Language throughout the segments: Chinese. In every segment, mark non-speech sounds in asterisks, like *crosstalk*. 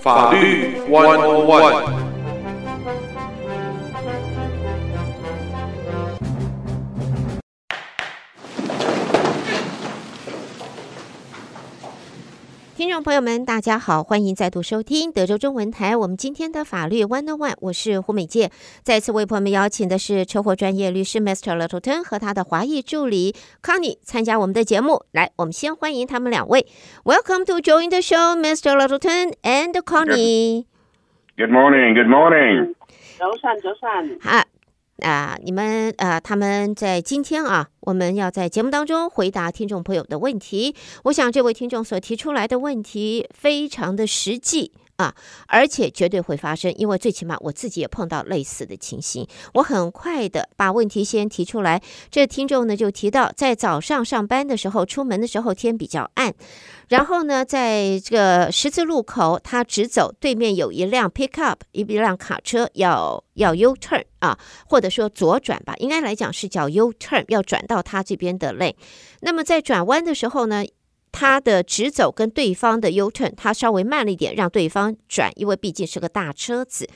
法律 One One。众朋友们，大家好，欢迎再度收听德州中文台。我们今天的法律 One on One，我是胡美健。再次为朋友们邀请的是车祸专业律师 Mr. Littleton 和他的华裔助理 Connie 参加我们的节目。来，我们先欢迎他们两位。Welcome to join the show, Mr. Littleton and Connie. Good morning. Good morning. 早上，早上。好。啊，你们啊，他们在今天啊，我们要在节目当中回答听众朋友的问题。我想这位听众所提出来的问题非常的实际。啊，而且绝对会发生，因为最起码我自己也碰到类似的情形。我很快的把问题先提出来。这听众呢就提到，在早上上班的时候，出门的时候天比较暗，然后呢，在这个十字路口，他直走，对面有一辆 pickup，一辆卡车要要 U turn 啊，或者说左转吧，应该来讲是叫 U turn，要转到他这边的 lane。那么在转弯的时候呢，他的直走跟对方的 U-turn，他稍微慢了一点，让对方转，因为毕竟是个大车子。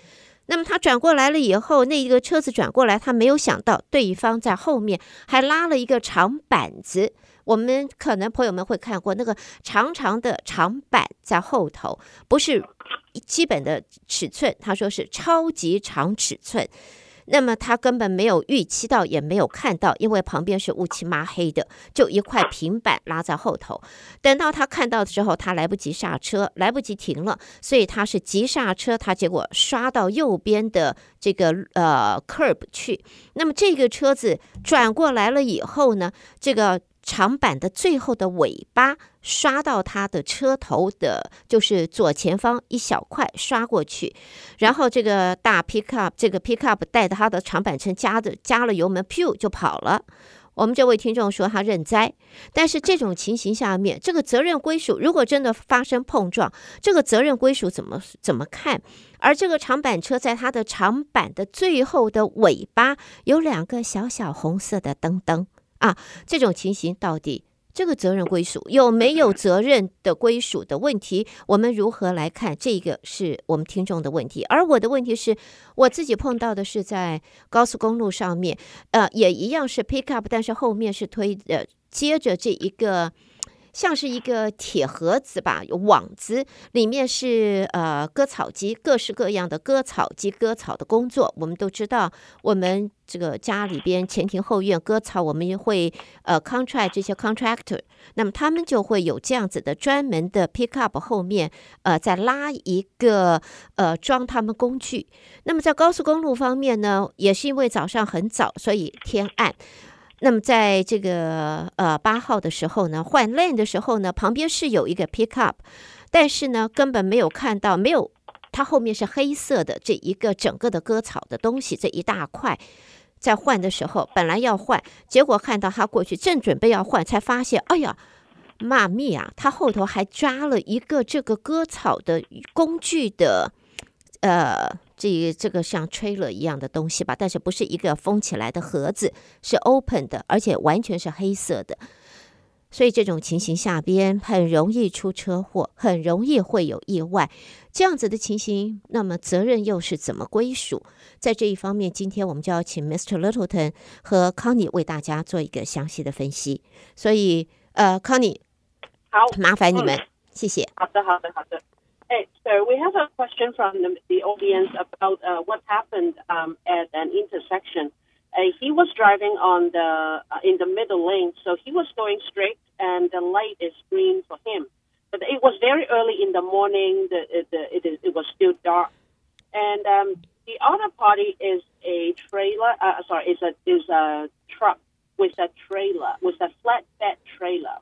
那么他转过来了以后，那一个车子转过来，他没有想到对方在后面还拉了一个长板子。我们可能朋友们会看过那个长长的长板在后头，不是基本的尺寸，他说是超级长尺寸。那么他根本没有预期到，也没有看到，因为旁边是乌漆抹黑的，就一块平板拉在后头。等到他看到的时候，他来不及刹车，来不及停了，所以他是急刹车，他结果刷到右边的这个呃 curb 去。那么这个车子转过来了以后呢，这个。长板的最后的尾巴刷到他的车头的，就是左前方一小块刷过去，然后这个大 pickup 这个 pickup 带着他的长板车加的加了油门，噗就跑了。我们这位听众说他认栽，但是这种情形下面，这个责任归属如果真的发生碰撞，这个责任归属怎么怎么看？而这个长板车在它的长板的最后的尾巴有两个小小红色的灯灯。啊，这种情形到底这个责任归属有没有责任的归属的问题，我们如何来看？这个是我们听众的问题。而我的问题是，我自己碰到的是在高速公路上面，呃，也一样是 pick up，但是后面是推呃接着这一个。像是一个铁盒子吧，有网子，里面是呃割草机，各式各样的割草机割草的工作。我们都知道，我们这个家里边前庭后院割草，我们也会呃 contract 这些 contractor，那么他们就会有这样子的专门的 pickup 后面呃再拉一个呃装他们工具。那么在高速公路方面呢，也是因为早上很早，所以天暗。那么在这个呃八号的时候呢，换 lane 的时候呢，旁边是有一个 pickup，但是呢根本没有看到，没有，它后面是黑色的这一个整个的割草的东西，这一大块，在换的时候本来要换，结果看到他过去正准备要换，才发现，哎呀，妈咪啊，他后头还抓了一个这个割草的工具的，呃。这这个像 trailer 一样的东西吧，但是不是一个封起来的盒子，是 open 的，而且完全是黑色的。所以这种情形下边很容易出车祸，很容易会有意外。这样子的情形，那么责任又是怎么归属？在这一方面，今天我们就要请 Mr. Littleton 和 Connie 为大家做一个详细的分析。所以，呃，Connie，好，麻烦你们，嗯、谢谢。好的，好的，好的。Hey, so we have a question from the, the audience about uh, what happened um, at an intersection. Uh, he was driving on the uh, in the middle lane, so he was going straight, and the light is green for him. But it was very early in the morning. The, the, it, it, it was still dark, and um, the other party is a trailer. Uh, sorry, is a is a truck with a trailer with a flatbed trailer.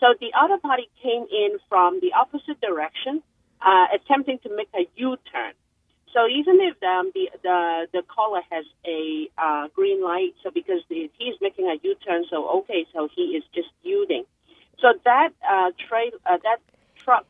So the other party came in from the opposite direction uh, attempting to make a U-turn. So even if um, the the the caller has a uh, green light, so because the, he's making a U-turn, so okay, so he is just U-ing. So that uh, tra- uh, that truck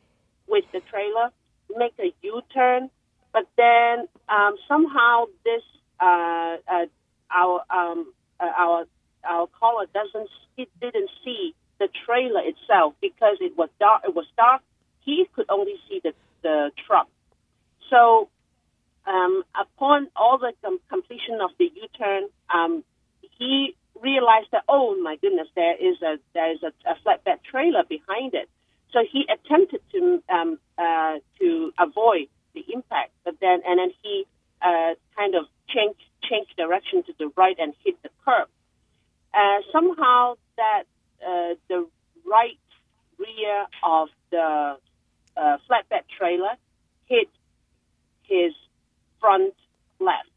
with the trailer make a U-turn, but then um, somehow this uh, uh, our um, uh, our our caller doesn't it didn't see the trailer itself because it was dark. It was dark he could only see the, the truck So um, upon all the com- completion of the U-turn, um, he realized that oh my goodness, there is a there is a, a flatbed trailer behind it. So he attempted to um, uh, to avoid the impact, but then and then he uh, kind of changed changed direction to the right and hit the curb. Uh, somehow that uh, the right rear of the uh, flatbed trailer hit his front left.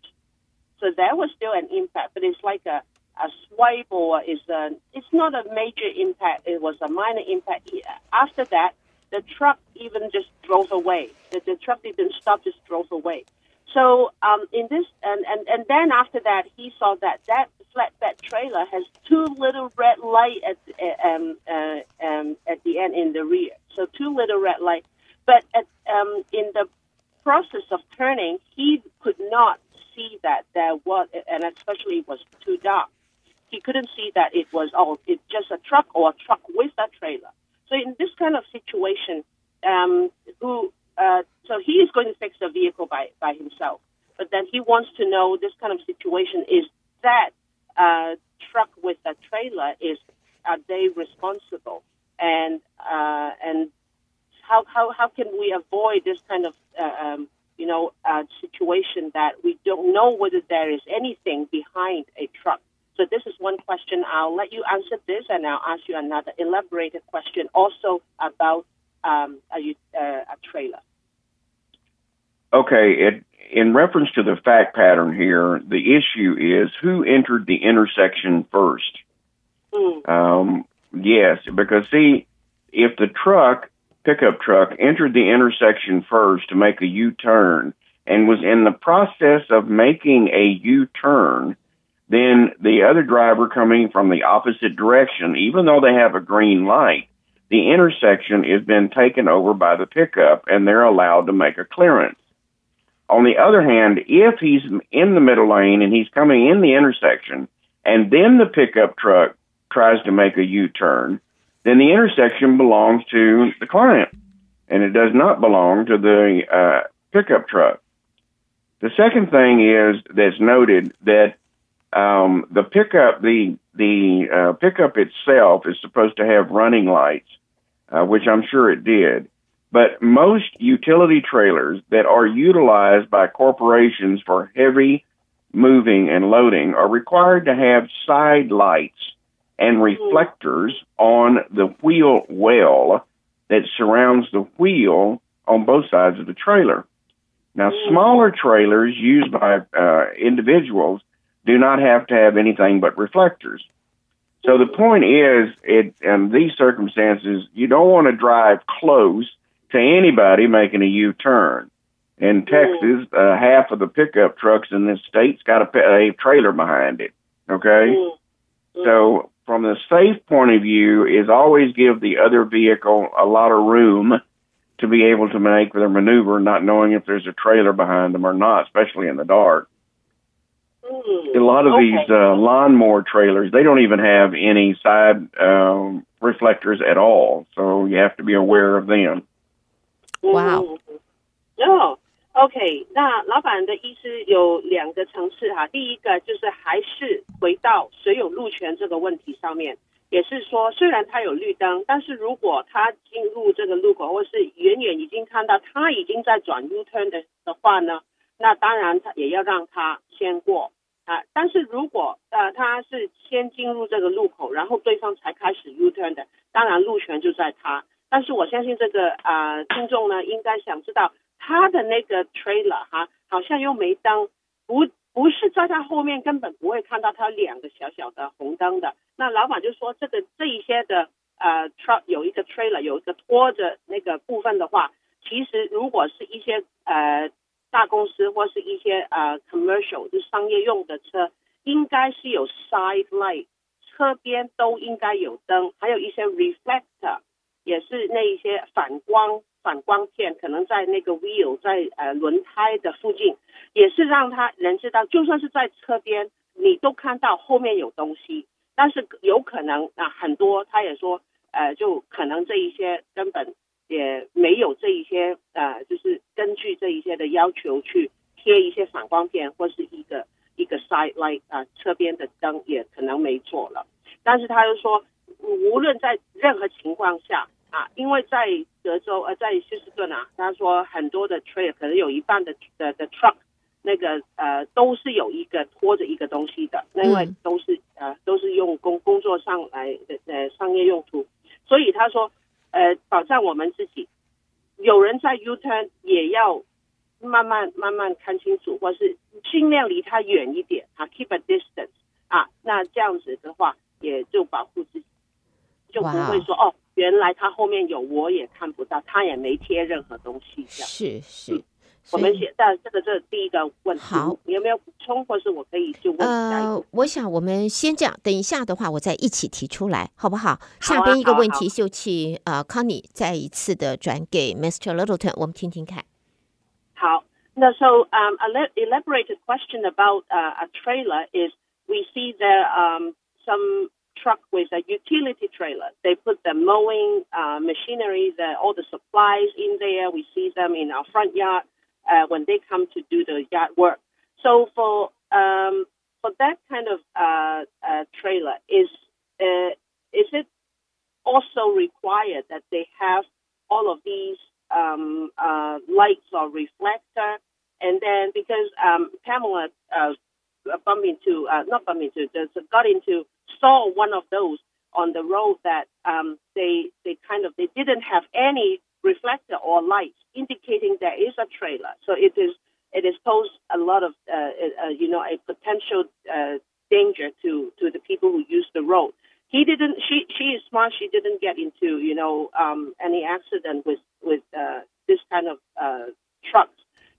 So there was still an impact, but it's like a, a swipe or is a, it's not a major impact. It was a minor impact. After that, the truck even just drove away. The, the truck didn't stop, just drove away. So um, in this, and, and, and then after that, he saw that that flatbed trailer has two little red light at um, uh, um, at the end in the rear. So two little red light. But at, um, in the process of turning, he could not see that there was, and especially it was too dark. He couldn't see that it was oh, it's just a truck or a truck with a trailer. So in this kind of situation, um, who uh, going to fix the vehicle by by himself, but then he wants to know this kind of situation is that uh, truck with a trailer is are they responsible and uh, and how, how how can we avoid this kind of uh, um, you know uh, situation that we don't know whether there is anything behind a truck. So this is one question. I'll let you answer this, and I'll ask you another elaborated question also about um, a, a trailer. Okay, it, in reference to the fact pattern here, the issue is who entered the intersection first. Mm. Um, yes, because see, if the truck, pickup truck, entered the intersection first to make a U turn and was in the process of making a U turn, then the other driver coming from the opposite direction, even though they have a green light, the intersection has been taken over by the pickup and they're allowed to make a clearance. On the other hand, if he's in the middle lane and he's coming in the intersection and then the pickup truck tries to make a U turn, then the intersection belongs to the client and it does not belong to the uh, pickup truck. The second thing is that's noted that um, the pickup, the the uh, pickup itself is supposed to have running lights, uh, which I'm sure it did. But most utility trailers that are utilized by corporations for heavy moving and loading are required to have side lights and reflectors on the wheel well that surrounds the wheel on both sides of the trailer. Now, smaller trailers used by uh, individuals do not have to have anything but reflectors. So the point is, it, in these circumstances, you don't want to drive close to anybody making a U-turn. In Texas, uh, half of the pickup trucks in this state's got a, a trailer behind it. Okay, so from the safe point of view, is always give the other vehicle a lot of room to be able to make their maneuver, not knowing if there's a trailer behind them or not, especially in the dark. Mm. A lot of Okay. these uh, lawnmower trailers, they don't even have any side um, reflectors at all, so you have to be aware of them. 哇嗯哦、o k 那老板的意思有两个层次哈。第一个就是还是回到谁有路权这个问题上面，也是说，虽然他有绿灯，但是如果他进入这个路口，或是远远已经看到他已经在转 U turn 的的话呢，那当然他也要让他先过啊。但是如果呃他是先进入这个路口，然后对方才开始 U turn 的，当然路权就在他。但是我相信这个啊、呃、听众呢，应该想知道他的那个 trailer 哈，好像又没灯，不不是在他后面根本不会看到他两个小小的红灯的。那老板就说，这个这一些的呃 truck 有一个 trailer 有一个拖着那个部分的话，其实如果是一些呃大公司或是一些呃 commercial 就商业用的车，应该是有 side light，车边都应该有灯，还有一些 reflector。也是那一些反光反光片，可能在那个 wheel 在呃轮胎的附近，也是让他人知道，就算是在车边，你都看到后面有东西，但是有可能啊很多，他也说呃就可能这一些根本也没有这一些呃，就是根据这一些的要求去贴一些反光片或是一个一个 side light 啊、呃，侧边的灯也可能没做了。但是他又说，无论在任何情况下啊，因为在德州呃，在休斯顿啊，他说很多的 trailer 可能有一半的的的 truck 那个呃都是有一个拖着一个东西的，因为都是呃都是用工工作上来的呃商业用途，所以他说呃保障我们自己，有人在 U turn 也要慢慢慢慢看清楚，或是尽量离他远一点啊，keep a distance 啊，那这样子的话也就保护自己，就不会说哦，原来他后面有我也看不到，他也没贴任何东西这样，是是。嗯我们写，但这个这第一个问题，好，你有没有补充，或是我可以就问呃，我想我们先这样，等一下的话，我再一起提出来，好不好？下边一个问题就请呃，Connie 再一次的转给 Mr. Littleton，我们听听看。好，那 so um a elaborated question about uh, a trailer is we see there um some truck with a utility trailer. They put the mowing uh machinery, the all the supplies in there. We see them in our front yard. uh, when they come to do the yard work. So for um, for that kind of uh, uh, trailer, is uh, is it also required that they have all of these um, uh, lights or reflector? And then because um, Pamela uh, bumped into not bumped into just got into saw one of those on the road that um, they they kind of they didn't have any reflector or light indicating there is a trailer. So it is it is pose a lot of uh, uh, you know a potential uh, danger to to the people who use the road. He didn't. She she is smart. She didn't get into you know um, any accident with with uh, this kind of uh, trucks.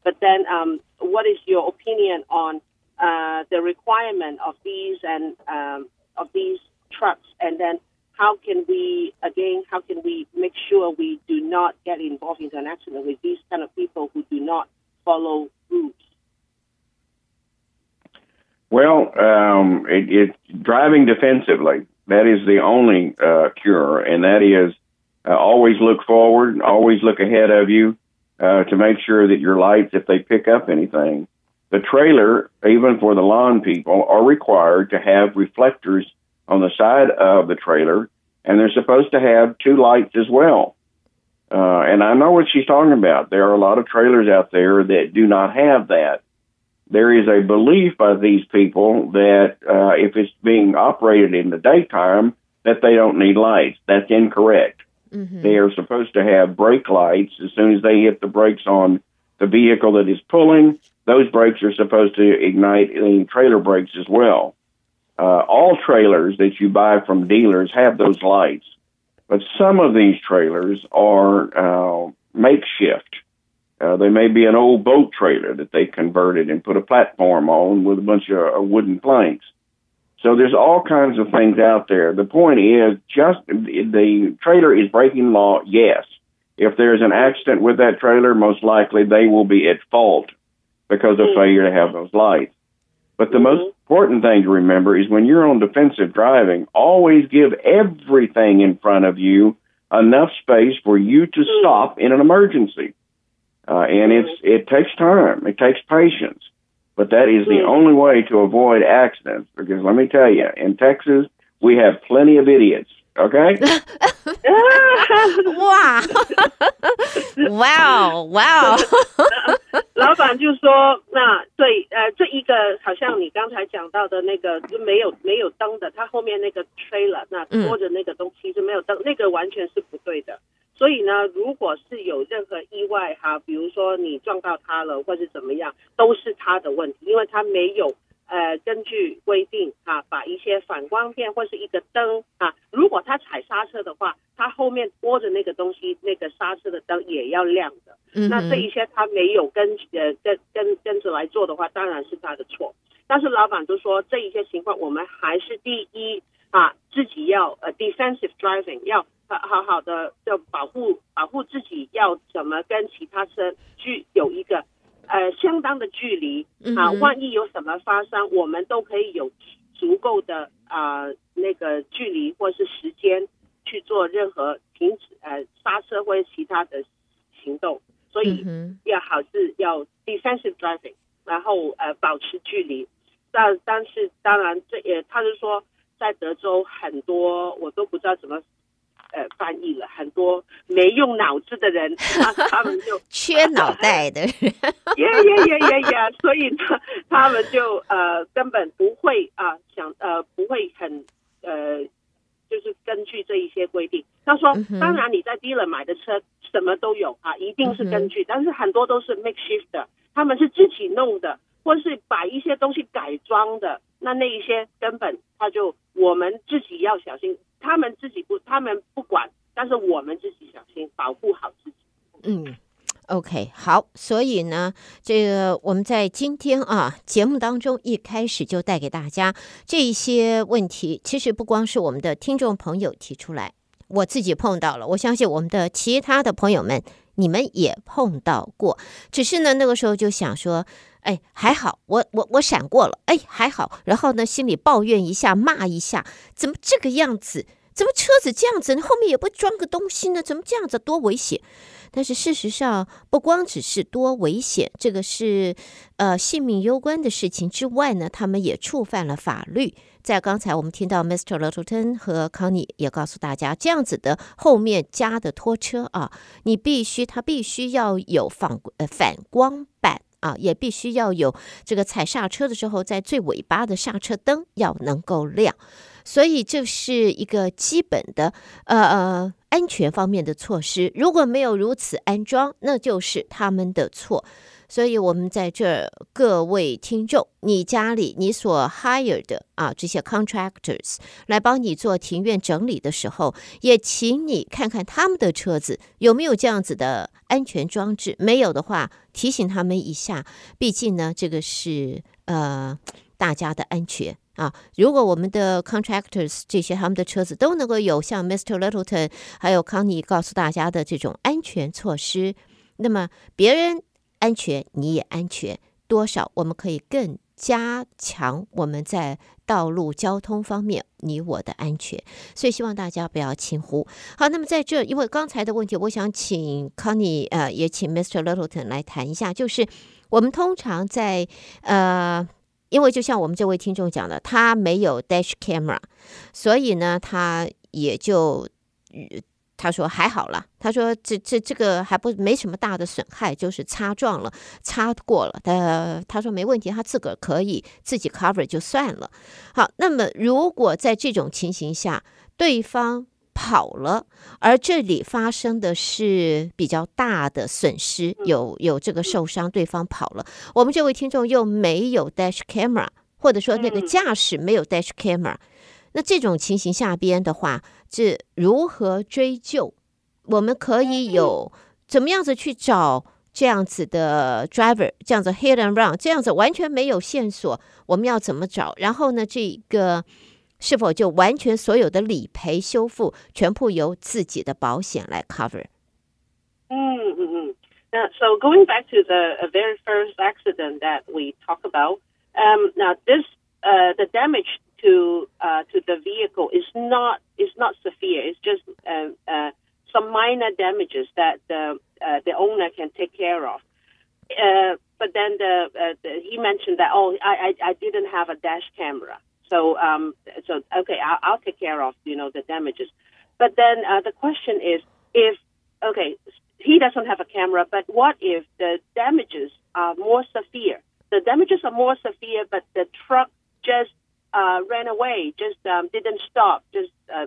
But then, um, what is your opinion on uh, the requirement of these and um, of these trucks? And then how can we again how can we make sure we do not get involved into an accident with these kind of people who do not follow rules well um, it, it's driving defensively that is the only uh, cure and that is uh, always look forward always look ahead of you uh, to make sure that your lights if they pick up anything the trailer even for the lawn people are required to have reflectors on the side of the trailer, and they're supposed to have two lights as well. Uh, and I know what she's talking about. There are a lot of trailers out there that do not have that. There is a belief by these people that uh, if it's being operated in the daytime, that they don't need lights. That's incorrect. Mm-hmm. They are supposed to have brake lights as soon as they hit the brakes on the vehicle that is pulling. Those brakes are supposed to ignite in trailer brakes as well. Uh, all trailers that you buy from dealers have those lights, but some of these trailers are uh, makeshift. Uh, they may be an old boat trailer that they converted and put a platform on with a bunch of uh, wooden planks. So there's all kinds of things out there. The point is just the trailer is breaking law. Yes. If there's an accident with that trailer, most likely they will be at fault because of mm-hmm. failure to have those lights. But the most mm-hmm. important thing to remember is when you're on defensive driving, always give everything in front of you enough space for you to mm-hmm. stop in an emergency. Uh, and it's it takes time, it takes patience, but that is the mm. only way to avoid accidents. Because let me tell you, in Texas, we have plenty of idiots. Okay. *laughs* *laughs* 哇，哇哦，哇哦！*laughs* 老板就说：“那对，呃，这一个好像你刚才讲到的那个就没有没有灯的，它后面那个 trailer 那拖着那个东西是没有灯，那个完全是不对的。所以呢，如果是有任何意外哈，比如说你撞到他了，或者怎么样，都是他的问题，因为他没有。”呃，根据规定啊，把一些反光片或是一个灯啊，如果他踩刹车的话，他后面拖着那个东西，那个刹车的灯也要亮的。嗯，那这一些他没有跟呃跟跟跟着来做的话，当然是他的错。但是老板就说，这一些情况我们还是第一啊，自己要呃 defensive driving，要好好好的要保护保护自己，要怎么跟其他车去有一个。呃，相当的距离啊，万一有什么发生，我们都可以有足够的啊、呃、那个距离或是时间去做任何停止呃刹车或者其他的行动，所以要好是要 defensive driving，然后呃保持距离。但但是当然这也他是说在德州很多我都不知道怎么。呃，翻译了很多没用脑子的人，他他们就 *laughs* 缺脑袋的人，耶耶耶耶耶，所以他，他们就呃根本不会啊、呃、想呃不会很呃就是根据这一些规定。他说，当然你在 dealer 买的车什么都有啊，一定是根据，嗯、但是很多都是 makeshift 的，他们是自己弄的，或是把一些东西改装的，那那一些根本他就我们自己要小心。他们自己不，他们不管，但是我们自己小心，保护好自己。嗯，OK，好，所以呢，这个我们在今天啊节目当中一开始就带给大家这一些问题。其实不光是我们的听众朋友提出来，我自己碰到了，我相信我们的其他的朋友们，你们也碰到过。只是呢，那个时候就想说，哎，还好，我我我闪过了，哎，还好。然后呢，心里抱怨一下，骂一下，怎么这个样子？怎么车子这样子？后面也不装个东西呢？怎么这样子？多危险！但是事实上，不光只是多危险，这个是呃性命攸关的事情之外呢，他们也触犯了法律。在刚才我们听到 Mr. Littleton 和 Connie 也告诉大家，这样子的后面加的拖车啊，你必须它必须要有反呃反光板。啊，也必须要有这个踩刹车的时候，在最尾巴的刹车灯要能够亮，所以这是一个基本的呃呃安全方面的措施。如果没有如此安装，那就是他们的错。所以，我们在这，各位听众，你家里你所 hired 的啊这些 contractors 来帮你做庭院整理的时候，也请你看看他们的车子有没有这样子的安全装置。没有的话，提醒他们一下。毕竟呢，这个是呃大家的安全啊。如果我们的 contractors 这些他们的车子都能够有像 Mr. Littleton 还有康妮告诉大家的这种安全措施，那么别人。安全，你也安全，多少我们可以更加强我们在道路交通方面你我的安全，所以希望大家不要轻忽。好，那么在这，因为刚才的问题，我想请 Connie 呃，也请 Mr. Littleton 来谈一下，就是我们通常在呃，因为就像我们这位听众讲的，他没有 dash camera，所以呢，他也就。他说还好啦，他说这这这个还不没什么大的损害，就是擦撞了，擦过了。他他说没问题，他自个儿可以自己 cover 就算了。好，那么如果在这种情形下，对方跑了，而这里发生的是比较大的损失，有有这个受伤，对方跑了，我们这位听众又没有 dash camera，或者说那个驾驶没有 dash camera。那这种情形下边的话，这如何追究？我们可以有怎么样子去找这样子的 driver，这样子 hit and run，这样子完全没有线索，我们要怎么找？然后呢，这个是否就完全所有的理赔修复全部由自己的保险来 cover？嗯嗯嗯。那 so going back to the very first accident that we talk about, um, now this, uh, the damage. to uh, to the vehicle is not is not severe. It's just uh, uh, some minor damages that the uh, the owner can take care of. Uh, but then the, uh, the, he mentioned that oh I, I, I didn't have a dash camera, so um, so okay I'll, I'll take care of you know the damages. But then uh, the question is if okay he doesn't have a camera, but what if the damages are more severe? The damages are more severe, but the truck just uh, ran away, just um, didn't stop, just uh,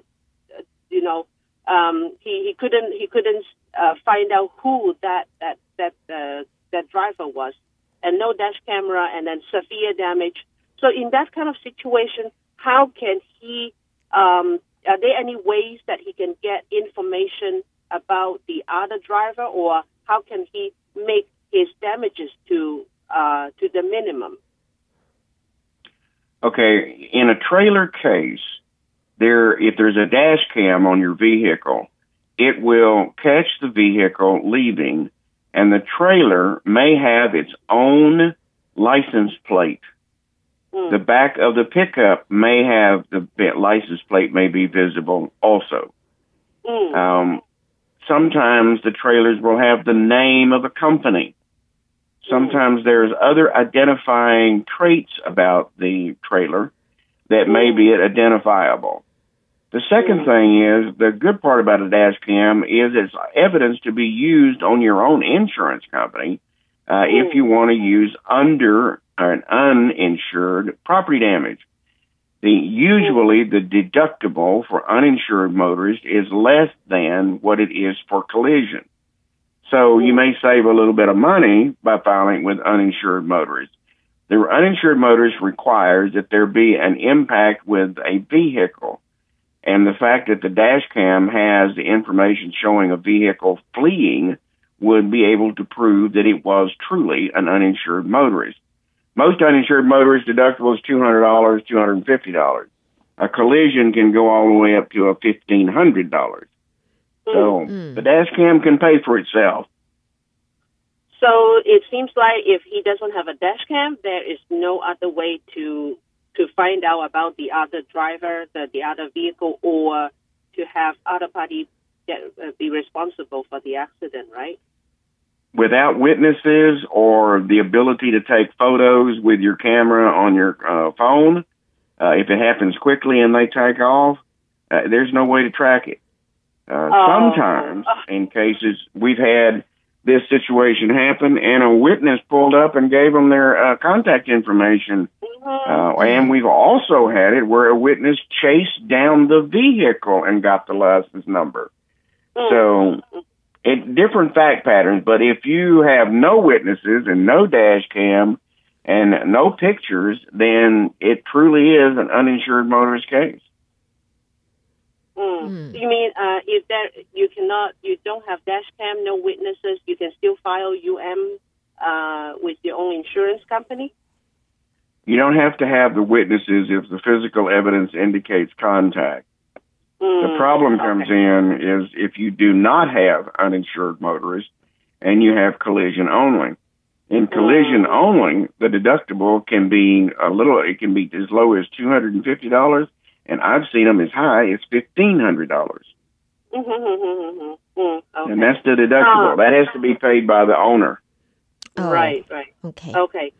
you know, um, he he couldn't he couldn't uh, find out who that that that uh, that driver was, and no dash camera, and then severe damage. So in that kind of situation, how can he? Um, are there any ways that he can get information about the other driver, or how can he make his damages to uh, to the minimum? Okay, in a trailer case, there if there's a dash cam on your vehicle, it will catch the vehicle leaving, and the trailer may have its own license plate. Mm. The back of the pickup may have the license plate may be visible also. Mm. Um, sometimes the trailers will have the name of a company. Sometimes there's other identifying traits about the trailer that may be identifiable. The second thing is the good part about a dash cam is it's evidence to be used on your own insurance company uh, if you want to use under an uninsured property damage. The usually the deductible for uninsured motorists is less than what it is for collision. So you may save a little bit of money by filing with uninsured motorists. The uninsured motorist requires that there be an impact with a vehicle. And the fact that the dash cam has the information showing a vehicle fleeing would be able to prove that it was truly an uninsured motorist. Most uninsured motorist deductible is $200, $250. A collision can go all the way up to a $1,500. So Mm. the dash cam can pay for itself. So it seems like if he doesn't have a dash cam, there is no other way to to find out about the other driver, the, the other vehicle, or to have other party get, uh, be responsible for the accident, right? Without witnesses or the ability to take photos with your camera on your uh, phone, uh, if it happens quickly and they take off, uh, there's no way to track it. Uh, Oh. sometimes, in cases, we've had this situation happen, and a witness pulled up and gave them their uh, contact information. Uh, and we've also had it where a witness chased down the vehicle and got the license number. So, it different fact patterns. But if you have no witnesses and no dash cam and no pictures, then it truly is an uninsured motorist case. Mm. Mm. You mean uh, if there you cannot, you don't have dash cam, no witnesses, you can still file UM uh, with your own insurance company? You don't have to have the witnesses if the physical evidence indicates contact. The Mm. problem comes in is if you do not have uninsured motorists and you have collision only. In collision Mm. only, the deductible can be a little, it can be as low as $250 and I've seen them as high as $1,500. Mm-hmm. Mm, okay. And that's the deductible. Ah. That has to be paid by the owner. Oh, right, right. OK，OK，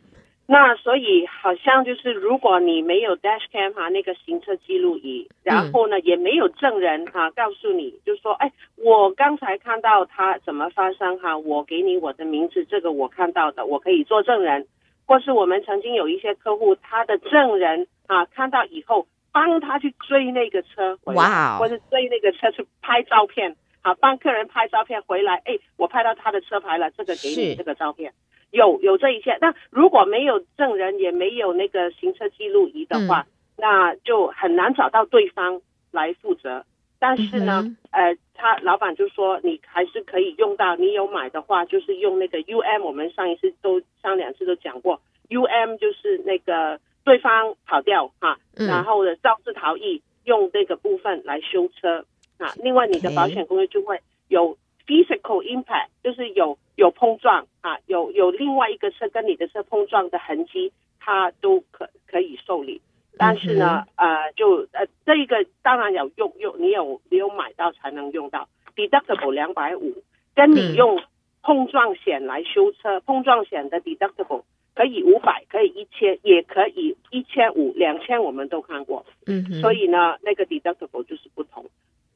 那所以好像就是，如果你没有 dash cam 哈、那个行车记录仪，然后呢、也没有证人哈、告诉你，就说，哎，我刚才看到他怎么发生哈、我给你我的名字，这个我看到的，我可以做证人。或是我们曾经有一些客户，他的证人啊看到以后，帮他去追那个车，哇哦或者追那个车去拍照片，啊，帮客人拍照片回来，哎，我拍到他的车牌了，这个给你这个照片。有有这一切，那如果没有证人，也没有那个行车记录仪的话，那就很难找到对方来负责。但是呢，嗯呃，他老板就说你还是可以用到，你有买的话，就是用那个 UM，我们上一次都上两次都讲过，UM 就是那个对方跑掉哈，嗯然后呢肇事逃逸，用这个部分来修车啊。另外，你的保险公司就会有 physical impact，就是有有碰撞啊，有有另外一个车跟你的车碰撞的痕迹，它都可可以受理。但是呢，呃，就呃，这一个当然有用用，你有你有买到才能用到 deductible 两百五，跟你用碰撞险来修车，碰撞险的 deductible 可以五百，可以一千，也可以一千五、两千，我们都看过。嗯嗯，所以呢，那个 deductible 就是不同。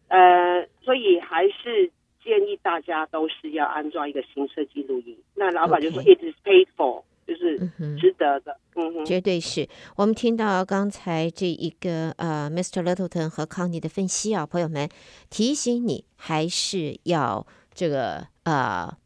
呃，所以还是建议大家都是要安装一个行车记录仪。那老板就说 it is paid for，就是值得的。嗯哼。绝对是我们听到刚才这一个呃，Mr. Littleton 和康妮的分析啊，朋友们提醒你还是要这个呃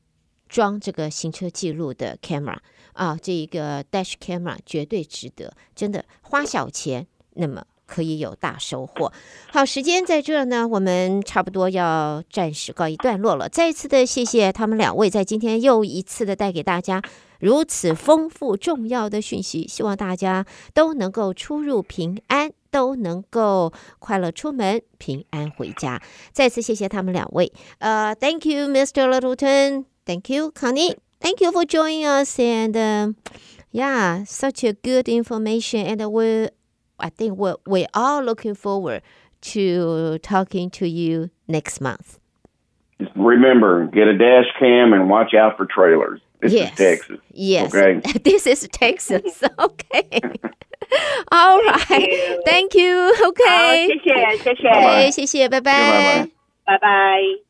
装这个行车记录的 camera 啊，这一个 dash camera 绝对值得，真的花小钱，那么可以有大收获。好，时间在这儿呢，我们差不多要暂时告一段落了。再一次的谢谢他们两位在今天又一次的带给大家。如此丰富重要的讯息，希望大家都能够出入平安，都能够快乐出门，平安回家。再次谢谢他们两位。呃、，Thank you, Mr. Littleton. Thank you, Connie. Thank you for joining us. And、yeah, such a good information. And we, I think we we are looking forward to talking to you next month. remember, get a dash cam and watch out for trailers. This yes. is Texas. Yes. Okay. *laughs* This is Texas. *laughs* Okay. *laughs* All right. you. Thank you. 好， Okay. 谢谢，谢谢，拜拜哎，谢谢，拜拜拜拜。拜拜。